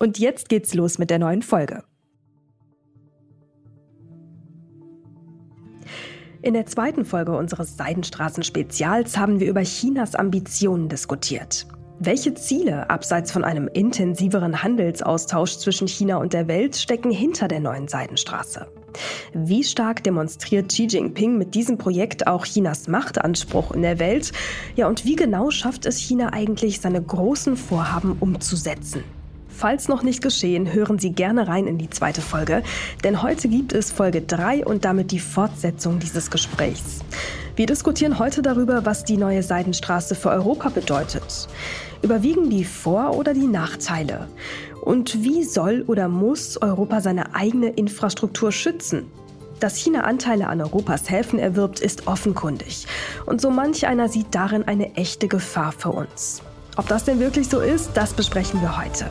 Und jetzt geht's los mit der neuen Folge. In der zweiten Folge unseres Seidenstraßen-Spezials haben wir über Chinas Ambitionen diskutiert. Welche Ziele, abseits von einem intensiveren Handelsaustausch zwischen China und der Welt, stecken hinter der neuen Seidenstraße? Wie stark demonstriert Xi Jinping mit diesem Projekt auch Chinas Machtanspruch in der Welt? Ja, und wie genau schafft es China eigentlich, seine großen Vorhaben umzusetzen? Falls noch nicht geschehen, hören Sie gerne rein in die zweite Folge, denn heute gibt es Folge 3 und damit die Fortsetzung dieses Gesprächs. Wir diskutieren heute darüber, was die neue Seidenstraße für Europa bedeutet. Überwiegen die Vor- oder die Nachteile? Und wie soll oder muss Europa seine eigene Infrastruktur schützen? Dass China Anteile an Europas Häfen erwirbt, ist offenkundig. Und so manch einer sieht darin eine echte Gefahr für uns. Ob das denn wirklich so ist, das besprechen wir heute.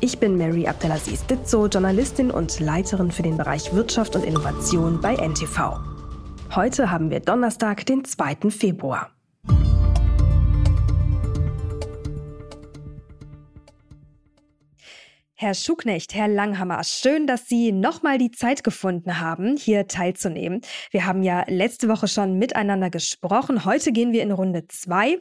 Ich bin Mary Abdelaziz Ditzo, Journalistin und Leiterin für den Bereich Wirtschaft und Innovation bei NTV. Heute haben wir Donnerstag, den 2. Februar. Herr Schuknecht, Herr Langhammer, schön, dass Sie nochmal die Zeit gefunden haben, hier teilzunehmen. Wir haben ja letzte Woche schon miteinander gesprochen. Heute gehen wir in Runde zwei.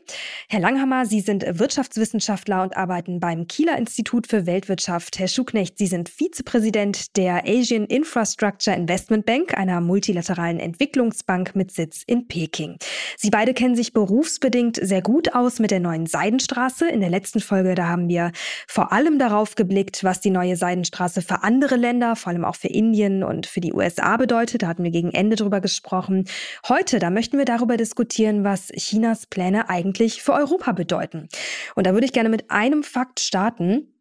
Herr Langhammer, Sie sind Wirtschaftswissenschaftler und arbeiten beim Kieler Institut für Weltwirtschaft. Herr Schuknecht, Sie sind Vizepräsident der Asian Infrastructure Investment Bank, einer multilateralen Entwicklungsbank mit Sitz in Peking. Sie beide kennen sich berufsbedingt sehr gut aus mit der neuen Seidenstraße. In der letzten Folge, da haben wir vor allem darauf geblickt, was die neue Seidenstraße für andere Länder, vor allem auch für Indien und für die USA bedeutet. Da hatten wir gegen Ende drüber gesprochen. Heute, da möchten wir darüber diskutieren, was Chinas Pläne eigentlich für Europa bedeuten. Und da würde ich gerne mit einem Fakt starten.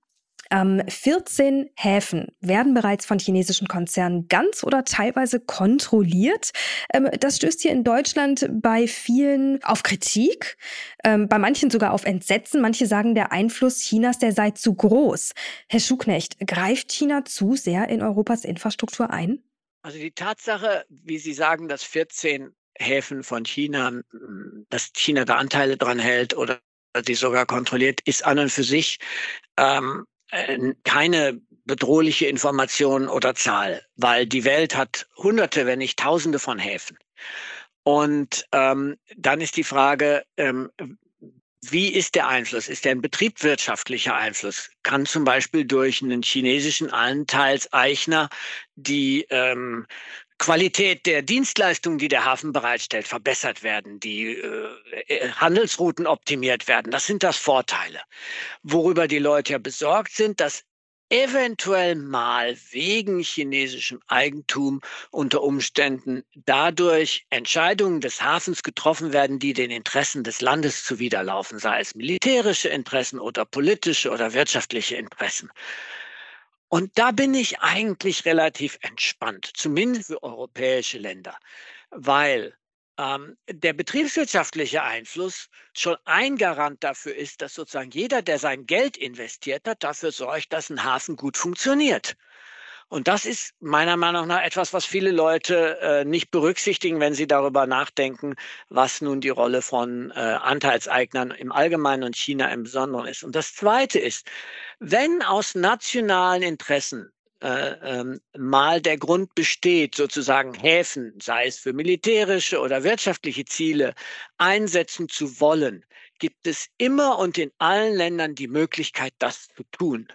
Ähm, 14 Häfen werden bereits von chinesischen Konzernen ganz oder teilweise kontrolliert. Ähm, das stößt hier in Deutschland bei vielen auf Kritik, ähm, bei manchen sogar auf Entsetzen. Manche sagen, der Einfluss Chinas, der sei zu groß. Herr Schuknecht, greift China zu sehr in Europas Infrastruktur ein? Also die Tatsache, wie Sie sagen, dass 14 Häfen von China, dass China da Anteile dran hält oder die sogar kontrolliert, ist an und für sich ähm, äh, keine bedrohliche Information oder Zahl, weil die Welt hat Hunderte, wenn nicht Tausende von Häfen. Und ähm, dann ist die Frage, ähm, wie ist der Einfluss? Ist der ein betriebswirtschaftlicher Einfluss? Kann zum Beispiel durch einen chinesischen Anteilseichner die ähm, Qualität der Dienstleistungen, die der Hafen bereitstellt, verbessert werden, die äh, äh, Handelsrouten optimiert werden. Das sind das Vorteile. Worüber die Leute ja besorgt sind, dass eventuell mal wegen chinesischem Eigentum unter Umständen dadurch Entscheidungen des Hafens getroffen werden, die den Interessen des Landes zuwiderlaufen, sei es militärische Interessen oder politische oder wirtschaftliche Interessen. Und da bin ich eigentlich relativ entspannt, zumindest für europäische Länder, weil ähm, der betriebswirtschaftliche Einfluss schon ein Garant dafür ist, dass sozusagen jeder, der sein Geld investiert hat, dafür sorgt, dass ein Hafen gut funktioniert. Und das ist meiner Meinung nach etwas, was viele Leute äh, nicht berücksichtigen, wenn sie darüber nachdenken, was nun die Rolle von äh, Anteilseignern im Allgemeinen und China im Besonderen ist. Und das Zweite ist, wenn aus nationalen Interessen äh, ähm, mal der Grund besteht, sozusagen Häfen, sei es für militärische oder wirtschaftliche Ziele, einsetzen zu wollen, gibt es immer und in allen Ländern die Möglichkeit, das zu tun.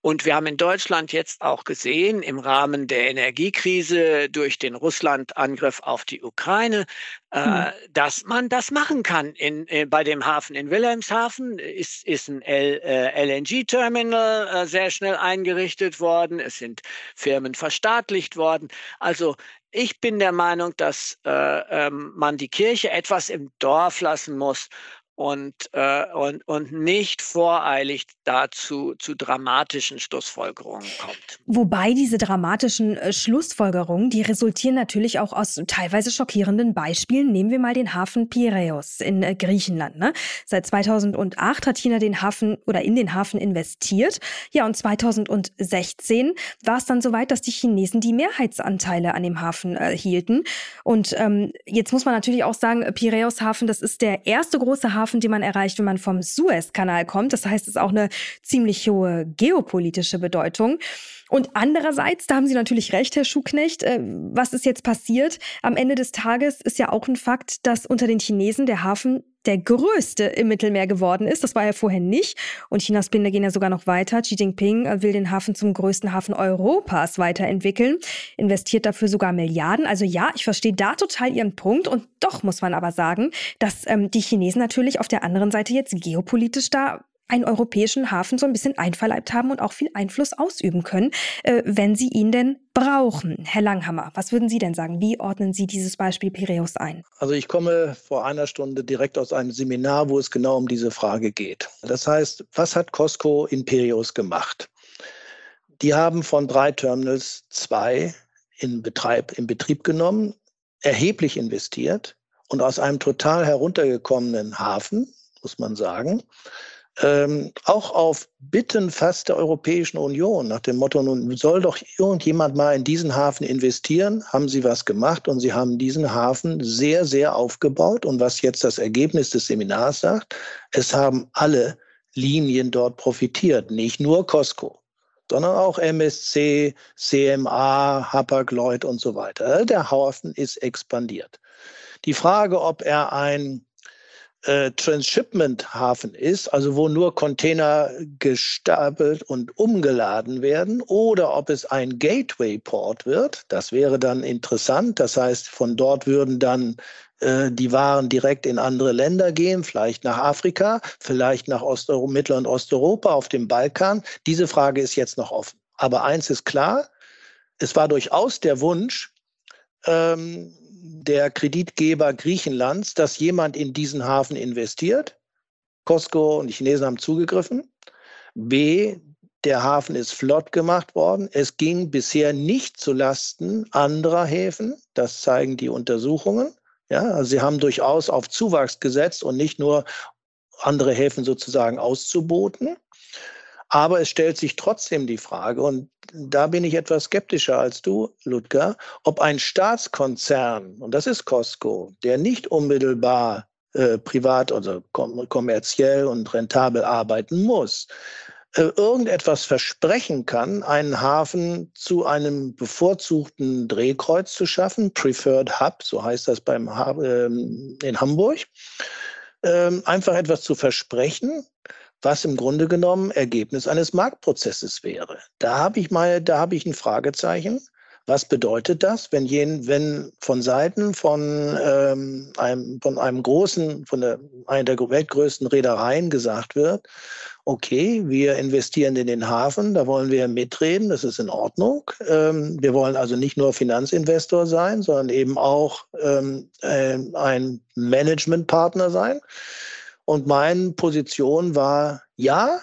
Und wir haben in Deutschland jetzt auch gesehen, im Rahmen der Energiekrise durch den Russland-Angriff auf die Ukraine, äh, hm. dass man das machen kann. In, in, äh, bei dem Hafen in Wilhelmshaven ist, ist ein äh, LNG-Terminal äh, sehr schnell eingerichtet worden. Es sind Firmen verstaatlicht worden. Also ich bin der Meinung, dass äh, ähm, man die Kirche etwas im Dorf lassen muss und, äh, und, und nicht voreilig dazu zu dramatischen Schlussfolgerungen kommt. Wobei diese dramatischen äh, Schlussfolgerungen, die resultieren natürlich auch aus teilweise schockierenden Beispielen. Nehmen wir mal den Hafen Piräus in äh, Griechenland. Ne? Seit 2008 hat China den Hafen oder in den Hafen investiert. Ja, und 2016 war es dann soweit, dass die Chinesen die Mehrheitsanteile an dem Hafen äh, hielten. Und ähm, jetzt muss man natürlich auch sagen, Piräus Hafen, das ist der erste große Hafen, Hafen, die man erreicht, wenn man vom Suezkanal kommt. Das heißt, es ist auch eine ziemlich hohe geopolitische Bedeutung. Und andererseits, da haben Sie natürlich recht, Herr Schuhknecht, äh, was ist jetzt passiert? Am Ende des Tages ist ja auch ein Fakt, dass unter den Chinesen der Hafen der größte im Mittelmeer geworden ist. Das war er vorher nicht. Und Chinas Pläne gehen ja sogar noch weiter. Xi Jinping äh, will den Hafen zum größten Hafen Europas weiterentwickeln, investiert dafür sogar Milliarden. Also ja, ich verstehe da total Ihren Punkt. Und doch muss man aber sagen, dass ähm, die Chinesen natürlich auf der anderen Seite jetzt geopolitisch da einen europäischen Hafen so ein bisschen einverleibt haben und auch viel Einfluss ausüben können, äh, wenn sie ihn denn brauchen. Herr Langhammer, was würden Sie denn sagen? Wie ordnen Sie dieses Beispiel Piräus ein? Also ich komme vor einer Stunde direkt aus einem Seminar, wo es genau um diese Frage geht. Das heißt, was hat Costco in Piräus gemacht? Die haben von drei Terminals zwei in, Betreib, in Betrieb genommen, erheblich investiert und aus einem total heruntergekommenen Hafen, muss man sagen, ähm, auch auf Bitten fast der Europäischen Union nach dem Motto, nun soll doch irgendjemand mal in diesen Hafen investieren, haben sie was gemacht und sie haben diesen Hafen sehr, sehr aufgebaut. Und was jetzt das Ergebnis des Seminars sagt, es haben alle Linien dort profitiert, nicht nur Costco sondern auch MSC, CMA, Hapag-Lloyd und so weiter. Der Hafen ist expandiert. Die Frage, ob er ein äh, Transshipment-Hafen ist, also wo nur Container gestapelt und umgeladen werden, oder ob es ein Gateway-Port wird. Das wäre dann interessant. Das heißt, von dort würden dann äh, die Waren direkt in andere Länder gehen, vielleicht nach Afrika, vielleicht nach Osteuropa, Mittel- und Osteuropa, auf dem Balkan. Diese Frage ist jetzt noch offen. Aber eins ist klar, es war durchaus der Wunsch, ähm, der Kreditgeber Griechenlands, dass jemand in diesen Hafen investiert. Costco und die Chinesen haben zugegriffen. B, der Hafen ist flott gemacht worden. Es ging bisher nicht zu Lasten anderer Häfen. Das zeigen die Untersuchungen. Ja, also sie haben durchaus auf Zuwachs gesetzt und nicht nur andere Häfen sozusagen auszuboten. Aber es stellt sich trotzdem die Frage, und da bin ich etwas skeptischer als du, Ludger, ob ein Staatskonzern, und das ist Costco, der nicht unmittelbar äh, privat oder kom kommerziell und rentabel arbeiten muss, äh, irgendetwas versprechen kann, einen Hafen zu einem bevorzugten Drehkreuz zu schaffen, Preferred Hub, so heißt das beim äh, in Hamburg, ähm, einfach etwas zu versprechen, was im Grunde genommen Ergebnis eines Marktprozesses wäre. Da habe ich mal, da habe ich ein Fragezeichen. Was bedeutet das, wenn, jen, wenn von Seiten von, ähm, einem, von einem großen, von der, einer der weltgrößten Reedereien gesagt wird, okay, wir investieren in den Hafen, da wollen wir mitreden, das ist in Ordnung. Ähm, wir wollen also nicht nur Finanzinvestor sein, sondern eben auch ähm, äh, ein Managementpartner sein. Und meine Position war, ja,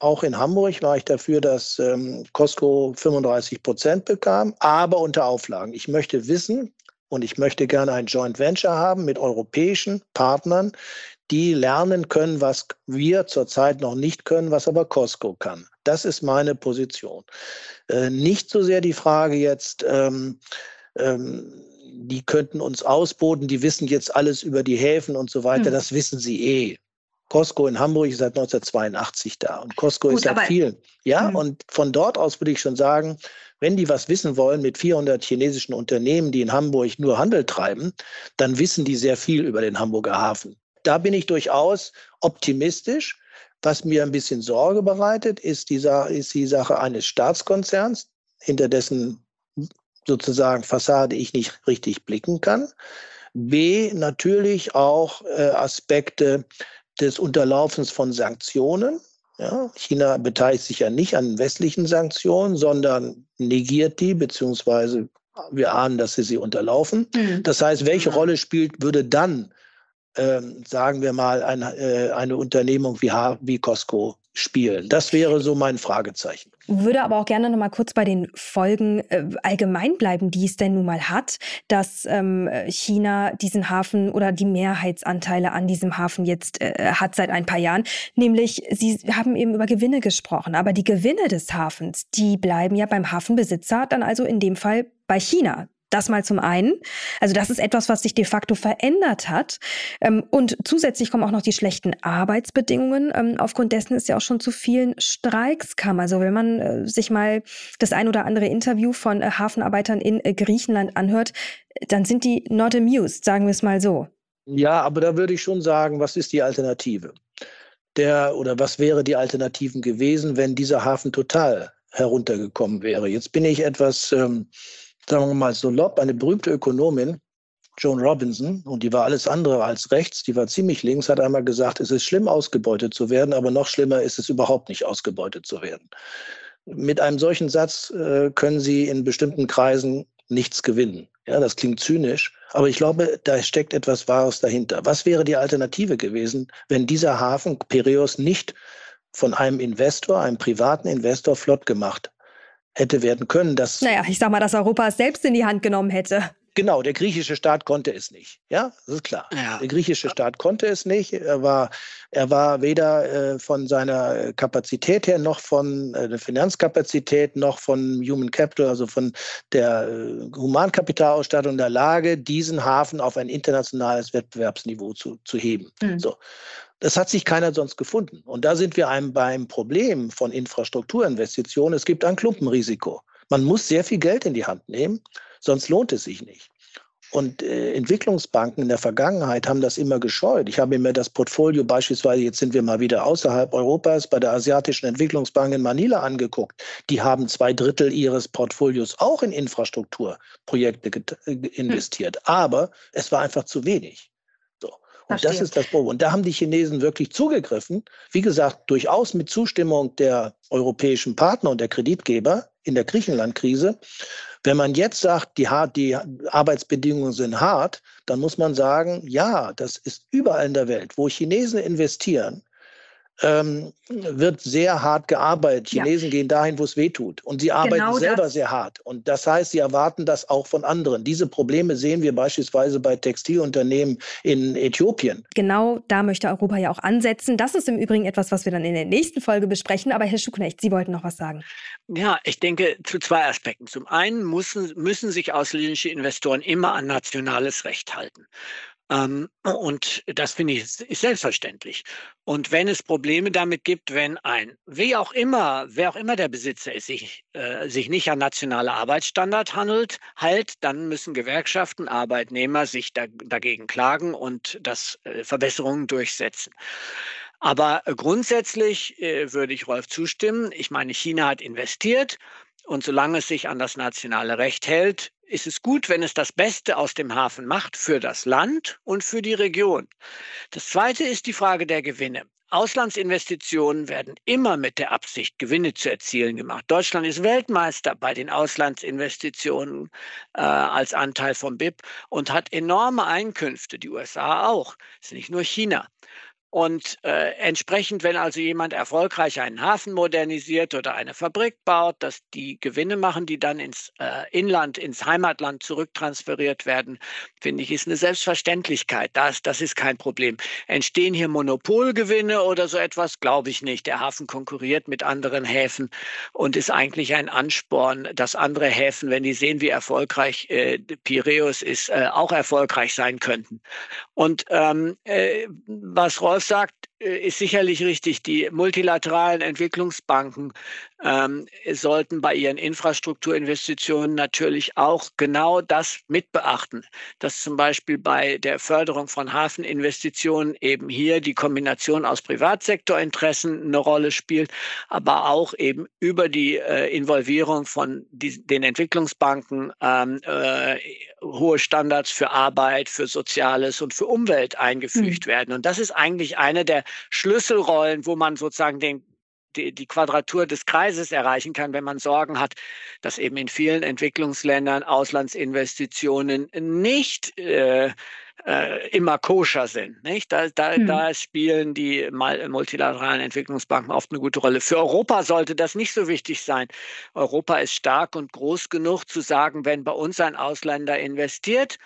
auch in Hamburg war ich dafür, dass ähm, Costco 35 Prozent bekam, aber unter Auflagen. Ich möchte wissen und ich möchte gerne ein Joint Venture haben mit europäischen Partnern, die lernen können, was wir zurzeit noch nicht können, was aber Costco kann. Das ist meine Position. Äh, nicht so sehr die Frage jetzt, ähm, ähm, die könnten uns ausboten, die wissen jetzt alles über die Häfen und so weiter, hm. das wissen sie eh. Costco in Hamburg ist seit 1982 da und Costco Gut, ist seit vielen. Ja, hm. und von dort aus würde ich schon sagen, wenn die was wissen wollen mit 400 chinesischen Unternehmen, die in Hamburg nur Handel treiben, dann wissen die sehr viel über den Hamburger Hafen. Da bin ich durchaus optimistisch, Was mir ein bisschen Sorge bereitet, ist die, ist die Sache eines Staatskonzerns, hinter dessen sozusagen Fassade ich nicht richtig blicken kann. B, natürlich auch äh, Aspekte des Unterlaufens von Sanktionen. Ja, China beteiligt sich ja nicht an westlichen Sanktionen, sondern negiert die, beziehungsweise wir ahnen, dass sie sie unterlaufen. Mhm. Das heißt, welche mhm. Rolle spielt, würde dann, ähm, sagen wir mal, ein, äh, eine Unternehmung wie, wie Costco spielen? Das wäre so mein Fragezeichen. Würde aber auch gerne noch mal kurz bei den Folgen äh, allgemein bleiben, die es denn nun mal hat, dass ähm, China diesen Hafen oder die Mehrheitsanteile an diesem Hafen jetzt äh, hat seit ein paar Jahren. Nämlich, Sie haben eben über Gewinne gesprochen, aber die Gewinne des Hafens, die bleiben ja beim Hafenbesitzer, dann also in dem Fall bei China. Das mal zum einen. Also das ist etwas, was sich de facto verändert hat. Ähm, und zusätzlich kommen auch noch die schlechten Arbeitsbedingungen. Ähm, aufgrund dessen ist ja auch schon zu vielen Streiks kam. Also wenn man äh, sich mal das ein oder andere Interview von äh, Hafenarbeitern in äh, Griechenland anhört, dann sind die not amused, sagen wir es mal so. Ja, aber da würde ich schon sagen, was ist die Alternative? Der oder was wäre die Alternativen gewesen, wenn dieser Hafen total heruntergekommen wäre? Jetzt bin ich etwas ähm, sagen wir mal salopp, eine berühmte Ökonomin, Joan Robinson, und die war alles andere als rechts, die war ziemlich links, hat einmal gesagt, es ist schlimm, ausgebeutet zu werden, aber noch schlimmer ist es überhaupt nicht, ausgebeutet zu werden. Mit einem solchen Satz äh, können Sie in bestimmten Kreisen nichts gewinnen. Ja, das klingt zynisch, aber ich glaube, da steckt etwas Wahres dahinter. Was wäre die Alternative gewesen, wenn dieser Hafen Piraeus nicht von einem Investor, einem privaten Investor flott gemacht hätte werden können. Dass, naja, ich sag mal, dass Europa es selbst in die Hand genommen hätte. Genau, der griechische Staat konnte es nicht. Ja, das ist klar. Ja. Der griechische Staat konnte es nicht. Er war, er war weder äh, von seiner Kapazität her noch von äh, der Finanzkapazität noch von Human Capital, also von der äh, Humankapitalausstattung in der Lage, diesen Hafen auf ein internationales Wettbewerbsniveau zu, zu heben. Mhm. So. Das hat sich keiner sonst gefunden. Und da sind wir einem beim Problem von Infrastrukturinvestitionen. Es gibt ein Klumpenrisiko. Man muss sehr viel Geld in die Hand nehmen, sonst lohnt es sich nicht. Und äh, Entwicklungsbanken in der Vergangenheit haben das immer gescheut. Ich habe mir das Portfolio beispielsweise, jetzt sind wir mal wieder außerhalb Europas, bei der Asiatischen Entwicklungsbank in Manila angeguckt. Die haben zwei Drittel ihres Portfolios auch in Infrastrukturprojekte äh, investiert. Hm. Aber es war einfach zu wenig. Und das ist das Problem. Und da haben die Chinesen wirklich zugegriffen. Wie gesagt, durchaus mit Zustimmung der europäischen Partner und der Kreditgeber in der Griechenland-Krise. Wenn man jetzt sagt, die, die Arbeitsbedingungen sind hart, dann muss man sagen, ja, das ist überall in der Welt, wo Chinesen investieren, ähm, wird sehr hart gearbeitet. Chinesen ja. gehen dahin, wo es weh tut. Und sie arbeiten genau selber sehr hart. Und das heißt, sie erwarten das auch von anderen. Diese Probleme sehen wir beispielsweise bei Textilunternehmen in Äthiopien. Genau da möchte Europa ja auch ansetzen. Das ist im Übrigen etwas, was wir dann in der nächsten Folge besprechen. Aber Herr Schuknecht, Sie wollten noch was sagen. Ja, ich denke zu zwei Aspekten. Zum einen müssen, müssen sich ausländische Investoren immer an nationales Recht halten. Ähm, und das finde ich ist selbstverständlich. Und wenn es Probleme damit gibt, wenn ein, wie auch immer, wer auch immer der Besitzer ist, sich, äh, sich nicht an nationale Arbeitsstandard handelt, halt, dann müssen Gewerkschaften, Arbeitnehmer sich da, dagegen klagen und das äh, Verbesserungen durchsetzen. Aber grundsätzlich äh, würde ich Rolf zustimmen. Ich meine, China hat investiert und solange es sich an das nationale Recht hält, ist es gut, wenn es das Beste aus dem Hafen macht für das Land und für die Region. Das Zweite ist die Frage der Gewinne. Auslandsinvestitionen werden immer mit der Absicht, Gewinne zu erzielen gemacht. Deutschland ist Weltmeister bei den Auslandsinvestitionen äh, als Anteil vom BIP und hat enorme Einkünfte, die USA auch. Es ist nicht nur China. Und äh, entsprechend, wenn also jemand erfolgreich einen Hafen modernisiert oder eine Fabrik baut, dass die Gewinne machen, die dann ins äh, Inland, ins Heimatland zurücktransferiert werden, finde ich, ist eine Selbstverständlichkeit. Das, das ist kein Problem. Entstehen hier Monopolgewinne oder so etwas? Glaube ich nicht. Der Hafen konkurriert mit anderen Häfen und ist eigentlich ein Ansporn, dass andere Häfen, wenn die sehen, wie erfolgreich äh, Piräus ist, äh, auch erfolgreich sein könnten. Und ähm, äh, was Rolf sagt, äh, ist sicherlich richtig. Die multilateralen Entwicklungsbanken ähm, sollten bei ihren Infrastrukturinvestitionen natürlich auch genau das mitbeachten, dass zum Beispiel bei der Förderung von Hafeninvestitionen eben hier die Kombination aus Privatsektorinteressen eine Rolle spielt, aber auch eben über die äh, Involvierung von die, den Entwicklungsbanken ähm, äh, hohe Standards für Arbeit, für Soziales und für Umwelt eingefügt mhm. werden. Und das ist eigentlich eine der Schlüsselrollen, wo man sozusagen den die, die Quadratur des Kreises erreichen kann, wenn man Sorgen hat, dass eben in vielen Entwicklungsländern Auslandsinvestitionen nicht äh, äh, immer koscher sind. Nicht? Da, da, hm. da spielen die multilateralen Entwicklungsbanken oft eine gute Rolle. Für Europa sollte das nicht so wichtig sein. Europa ist stark und groß genug zu sagen, wenn bei uns ein Ausländer investiert,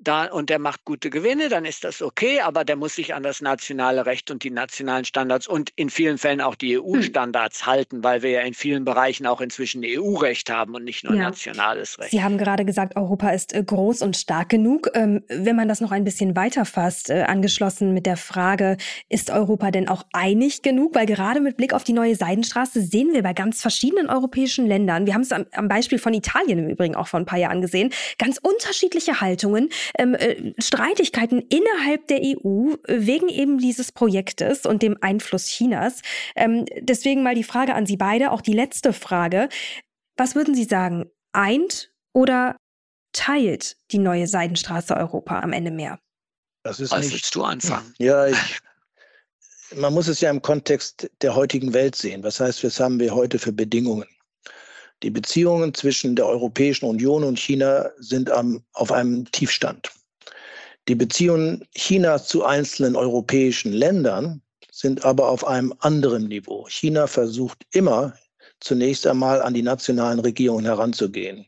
da, und der macht gute Gewinne, dann ist das okay, aber der muss sich an das nationale Recht und die nationalen Standards und in vielen Fällen auch die EU-Standards hm. halten, weil wir ja in vielen Bereichen auch inzwischen EU-Recht haben und nicht nur ja. nationales Recht. Sie haben gerade gesagt, Europa ist äh, groß und stark genug. Ähm, wenn man das noch ein bisschen weiterfasst, äh, angeschlossen mit der Frage, ist Europa denn auch einig genug? Weil gerade mit Blick auf die neue Seidenstraße sehen wir bei ganz verschiedenen europäischen Ländern, wir haben es am, am Beispiel von Italien im Übrigen auch vor ein paar Jahren gesehen, ganz unterschiedliche Haltungen ähm, äh, Streitigkeiten innerhalb der EU wegen eben dieses Projektes und dem Einfluss Chinas. Ähm, deswegen mal die Frage an Sie beide, auch die letzte Frage. Was würden Sie sagen? Eint oder teilt die neue Seidenstraße Europa am Ende mehr? Das ist nicht, willst du anfangen? Ja, ich, man muss es ja im Kontext der heutigen Welt sehen. Was heißt, was haben wir heute für Bedingungen? Die Beziehungen zwischen der Europäischen Union und China sind am, auf einem Tiefstand. Die Beziehungen Chinas zu einzelnen europäischen Ländern sind aber auf einem anderen Niveau. China versucht immer zunächst einmal an die nationalen Regierungen heranzugehen.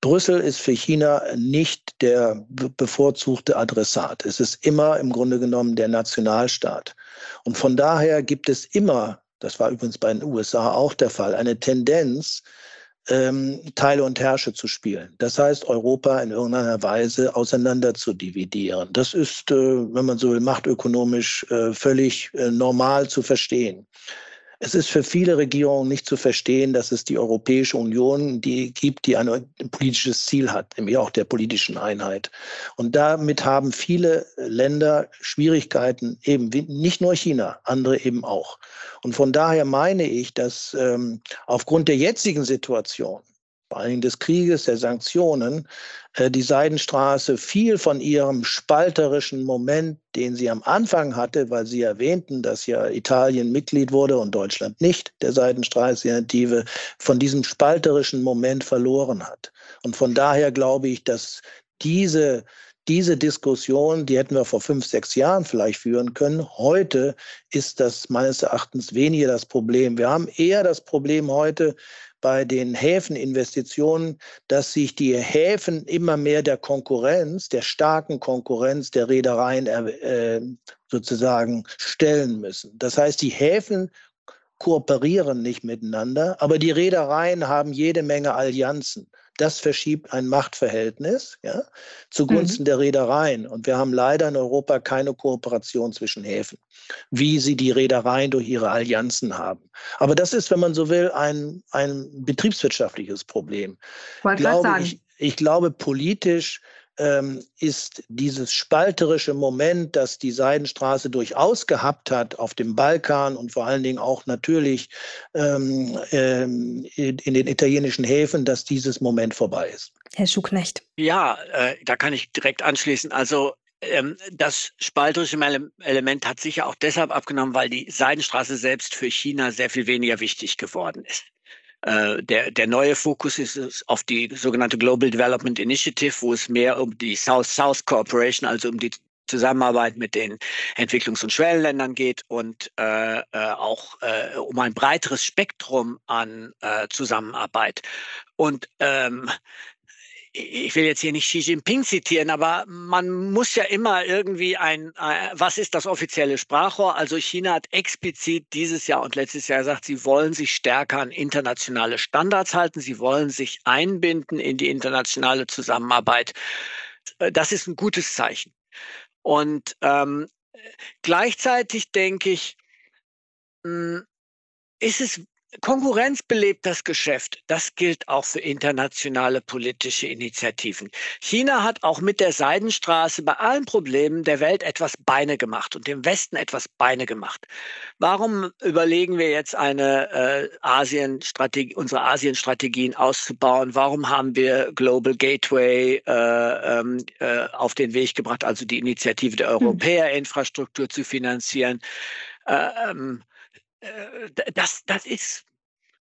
Brüssel ist für China nicht der bevorzugte Adressat. Es ist immer im Grunde genommen der Nationalstaat. Und von daher gibt es immer, das war übrigens bei den USA auch der Fall, eine Tendenz, ähm, Teile und Herrsche zu spielen. Das heißt, Europa in irgendeiner Weise auseinander zu dividieren. Das ist, äh, wenn man so will, machtökonomisch äh, völlig äh, normal zu verstehen. Es ist für viele Regierungen nicht zu verstehen, dass es die Europäische Union die gibt, die ein politisches Ziel hat, nämlich auch der politischen Einheit. Und damit haben viele Länder Schwierigkeiten, eben nicht nur China, andere eben auch. Und von daher meine ich, dass ähm, aufgrund der jetzigen Situation vor Dingen des Krieges, der Sanktionen, äh, die Seidenstraße viel von ihrem spalterischen Moment, den sie am Anfang hatte, weil sie erwähnten, dass ja Italien Mitglied wurde und Deutschland nicht, der Seidenstraße-Initiative, von diesem spalterischen Moment verloren hat. Und von daher glaube ich, dass diese diese Diskussion, die hätten wir vor fünf, sechs Jahren vielleicht führen können. Heute ist das meines Erachtens weniger das Problem. Wir haben eher das Problem heute, bei den Häfeninvestitionen, dass sich die Häfen immer mehr der Konkurrenz, der starken Konkurrenz der Reedereien äh, sozusagen stellen müssen. Das heißt, die Häfen kooperieren nicht miteinander, aber die Reedereien haben jede Menge Allianzen. Das verschiebt ein Machtverhältnis ja, zugunsten mhm. der Reedereien. Und wir haben leider in Europa keine Kooperation zwischen Häfen, wie sie die Reedereien durch ihre Allianzen haben. Aber das ist, wenn man so will, ein, ein betriebswirtschaftliches Problem. Wollte glaube, ich, ich glaube, politisch ähm, ist dieses spalterische Moment, das die Seidenstraße durchaus gehabt hat auf dem Balkan und vor allen Dingen auch natürlich ähm, ähm, in den italienischen Häfen, dass dieses Moment vorbei ist. Herr Schuknecht. Ja, äh, da kann ich direkt anschließen. Also ähm, das spalterische Element hat sicher auch deshalb abgenommen, weil die Seidenstraße selbst für China sehr viel weniger wichtig geworden ist. Äh, der, der neue Fokus ist auf die sogenannte Global Development Initiative, wo es mehr um die South-South Cooperation, also um die Zusammenarbeit mit den Entwicklungs- und Schwellenländern geht und äh, äh, auch äh, um ein breiteres Spektrum an äh, Zusammenarbeit. Und ähm, ich will jetzt hier nicht Xi Jinping zitieren, aber man muss ja immer irgendwie ein, äh, was ist das offizielle Sprachrohr? Also China hat explizit dieses Jahr und letztes Jahr gesagt, sie wollen sich stärker an internationale Standards halten, sie wollen sich einbinden in die internationale Zusammenarbeit. Äh, das ist ein gutes Zeichen. Und ähm, gleichzeitig denke ich, hm, ist es Konkurrenz belebt das Geschäft. Das gilt auch für internationale politische Initiativen. China hat auch mit der Seidenstraße bei allen Problemen der Welt etwas Beine gemacht und dem Westen etwas Beine gemacht. Warum überlegen wir jetzt eine äh, Asien-Strategie, unsere Asien-Strategien auszubauen? Warum haben wir Global Gateway äh, ähm, äh, auf den Weg gebracht, also die Initiative der hm. Europäer, Infrastruktur zu finanzieren? Äh, ähm, äh, das, das ist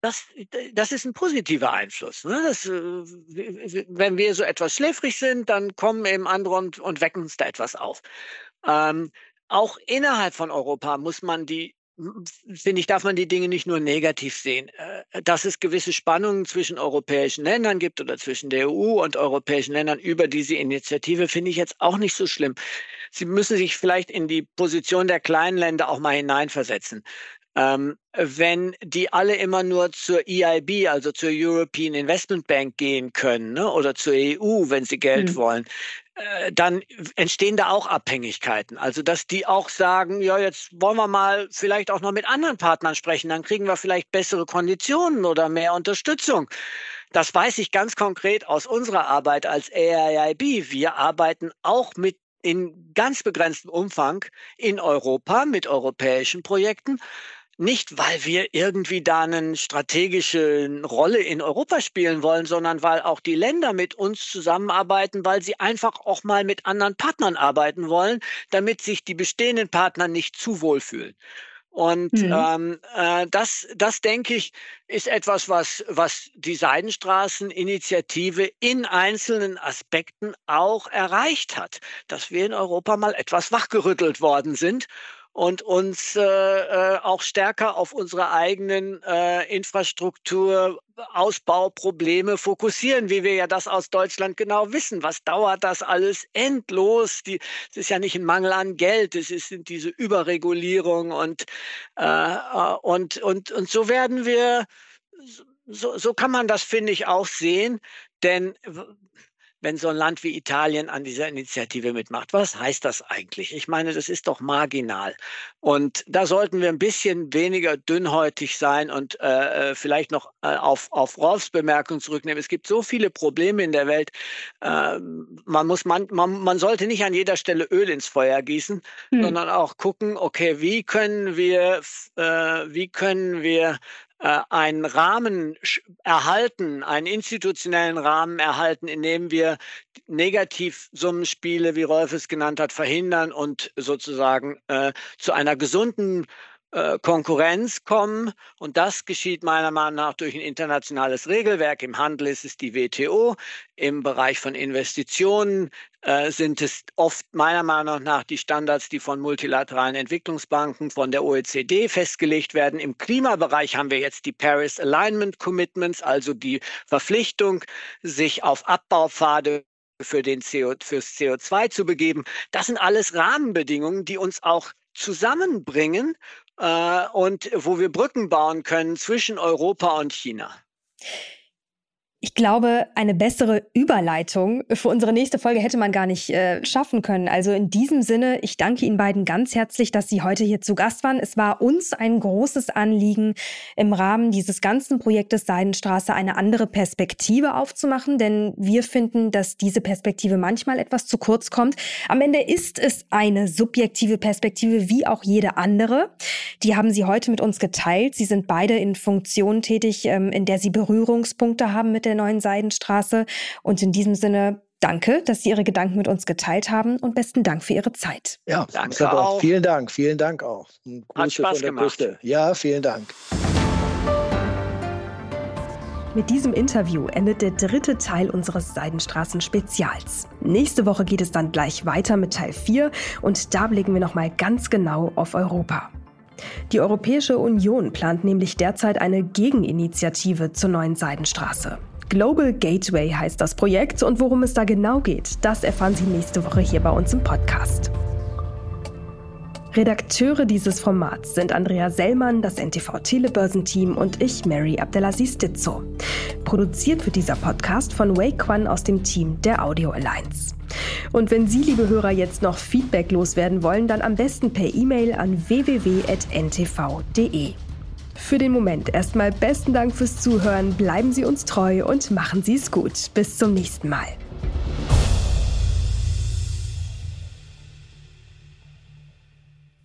das, das ist ein positiver Einfluss. Ne? Das, äh, wenn wir so etwas schläfrig sind, dann kommen eben andere und, und wecken uns da etwas auf. Ähm, auch innerhalb von Europa muss man die, finde ich, darf man die Dinge nicht nur negativ sehen. Äh, dass es gewisse Spannungen zwischen europäischen Ländern gibt oder zwischen der EU und europäischen Ländern über diese Initiative, finde ich jetzt auch nicht so schlimm. Sie müssen sich vielleicht in die Position der kleinen Länder auch mal hineinversetzen. Ähm, wenn die alle immer nur zur EIB, also zur European Investment Bank gehen können ne, oder zur EU, wenn sie Geld mhm. wollen, äh, dann entstehen da auch Abhängigkeiten. Also dass die auch sagen, ja, jetzt wollen wir mal vielleicht auch noch mit anderen Partnern sprechen, dann kriegen wir vielleicht bessere Konditionen oder mehr Unterstützung. Das weiß ich ganz konkret aus unserer Arbeit als AIIB. Wir arbeiten auch mit in ganz begrenztem Umfang in Europa mit europäischen Projekten nicht, weil wir irgendwie da eine strategische Rolle in Europa spielen wollen, sondern weil auch die Länder mit uns zusammenarbeiten, weil sie einfach auch mal mit anderen Partnern arbeiten wollen, damit sich die bestehenden Partner nicht zu wohl fühlen. Und mhm. ähm, äh, das, das denke ich, ist etwas, was, was die Seidenstraßeninitiative in einzelnen Aspekten auch erreicht hat, dass wir in Europa mal etwas wachgerüttelt worden sind und uns äh, äh, auch stärker auf unsere eigenen äh, Infrastrukturausbauprobleme fokussieren, wie wir ja das aus Deutschland genau wissen. Was dauert das alles endlos? Es ist ja nicht ein Mangel an Geld, es ist diese Überregulierung und, äh, äh und, und, und so werden wir, so, so kann man das, finde ich, auch sehen, denn wenn so ein Land wie Italien an dieser Initiative mitmacht. Was heißt das eigentlich? Ich meine, das ist doch marginal. Und da sollten wir ein bisschen weniger dünnhäutig sein und äh, äh vielleicht noch äh, auf, auf Rolfs Bemerkung zurücknehmen. Es gibt so viele Probleme in der Welt. Äh, man, muss man, man, man sollte nicht an jeder Stelle Öl ins Feuer gießen, hm. sondern auch gucken, okay, wie können wir, äh, wie können wir einen Rahmen erhalten, einen institutionellen Rahmen erhalten, in dem wir Negativsummenspiele, wie Rolf es genannt hat, verhindern und sozusagen äh, zu einer gesunden äh, Konkurrenz kommen. Und das geschieht meiner Meinung nach durch ein internationales Regelwerk. Im Handel ist es die WTO. Im Bereich von Investitionen äh, sind es oft meiner Meinung nach die Standards, die von multilateralen Entwicklungsbanken, von der OECD festgelegt werden. Im Klimabereich haben wir jetzt die Paris Alignment Commitments, also die Verpflichtung, sich auf Abbaupfade für den CO, fürs CO2 zu begeben. Das sind alles Rahmenbedingungen, die uns auch zusammenbringen äh, und wo wir Brücken bauen können zwischen Europa und China. Ich glaube, eine bessere Überleitung für unsere nächste Folge hätte man gar nicht äh, schaffen können. Also in diesem Sinne, ich danke Ihnen beiden ganz herzlich, dass Sie heute hier zu Gast waren. Es war uns ein großes Anliegen, im Rahmen dieses ganzen Projektes Seidenstraße eine andere Perspektive aufzumachen, denn wir finden, dass diese Perspektive manchmal etwas zu kurz kommt. Am Ende ist es eine subjektive Perspektive wie auch jede andere. Die haben Sie heute mit uns geteilt. Sie sind beide in Funktionen tätig, ähm, in der Sie Berührungspunkte haben mit der der neuen Seidenstraße. Und in diesem Sinne Danke, dass Sie Ihre Gedanken mit uns geteilt haben und besten Dank für Ihre Zeit. Ja, danke auch. Vielen Dank, vielen Dank auch. Hat Spaß gemacht. Küste. Ja, vielen Dank. Mit diesem Interview endet der dritte Teil unseres Seidenstraßen-Spezials. Nächste Woche geht es dann gleich weiter mit Teil 4 und da blicken wir nochmal ganz genau auf Europa. Die Europäische Union plant nämlich derzeit eine Gegeninitiative zur neuen Seidenstraße. Global Gateway heißt das Projekt und worum es da genau geht, das erfahren Sie nächste Woche hier bei uns im Podcast. Redakteure dieses Formats sind Andrea Sellmann, das NTV Telebörsenteam und ich, Mary Abdelaziz Ditzo. Produziert wird dieser Podcast von Wei Quan aus dem Team der Audio Alliance. Und wenn Sie, liebe Hörer, jetzt noch Feedback loswerden wollen, dann am besten per E-Mail an www.ntv.de. für den Moment erstmal besten Dank fürs Zuhören. Bleiben Sie uns treu und machen Sie es gut. Bis zum nächsten Mal.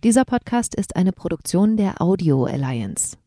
Dieser Podcast ist eine Produktion der Audio Alliance.